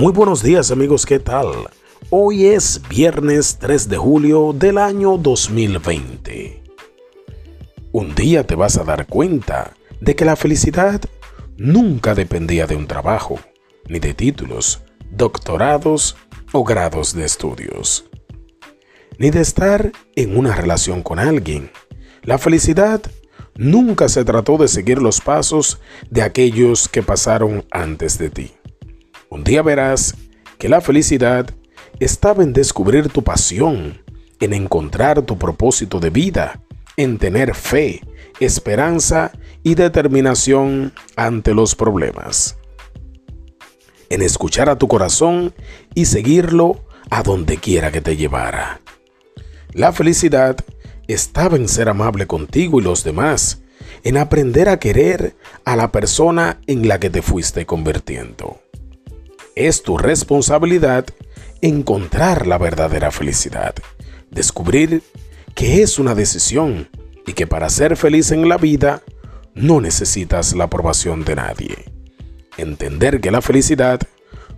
Muy buenos días amigos, ¿qué tal? Hoy es viernes 3 de julio del año 2020. Un día te vas a dar cuenta de que la felicidad nunca dependía de un trabajo, ni de títulos, doctorados o grados de estudios, ni de estar en una relación con alguien. La felicidad nunca se trató de seguir los pasos de aquellos que pasaron antes de ti. Un día verás que la felicidad estaba en descubrir tu pasión, en encontrar tu propósito de vida, en tener fe, esperanza y determinación ante los problemas, en escuchar a tu corazón y seguirlo a donde quiera que te llevara. La felicidad estaba en ser amable contigo y los demás, en aprender a querer a la persona en la que te fuiste convirtiendo. Es tu responsabilidad encontrar la verdadera felicidad, descubrir que es una decisión y que para ser feliz en la vida no necesitas la aprobación de nadie. Entender que la felicidad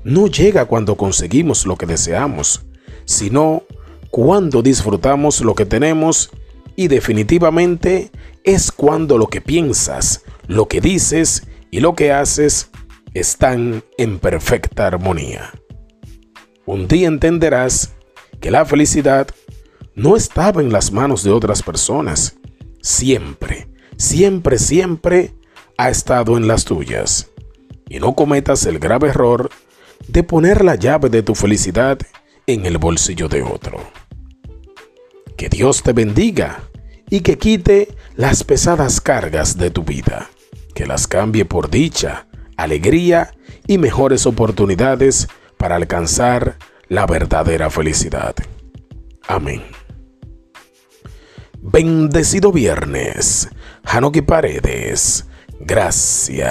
no llega cuando conseguimos lo que deseamos, sino cuando disfrutamos lo que tenemos y definitivamente es cuando lo que piensas, lo que dices y lo que haces están en perfecta armonía. Un día entenderás que la felicidad no estaba en las manos de otras personas. Siempre, siempre, siempre ha estado en las tuyas. Y no cometas el grave error de poner la llave de tu felicidad en el bolsillo de otro. Que Dios te bendiga y que quite las pesadas cargas de tu vida, que las cambie por dicha, alegría y mejores oportunidades para alcanzar la verdadera felicidad. Amén. Bendecido viernes, Hanoki Paredes. Gracias.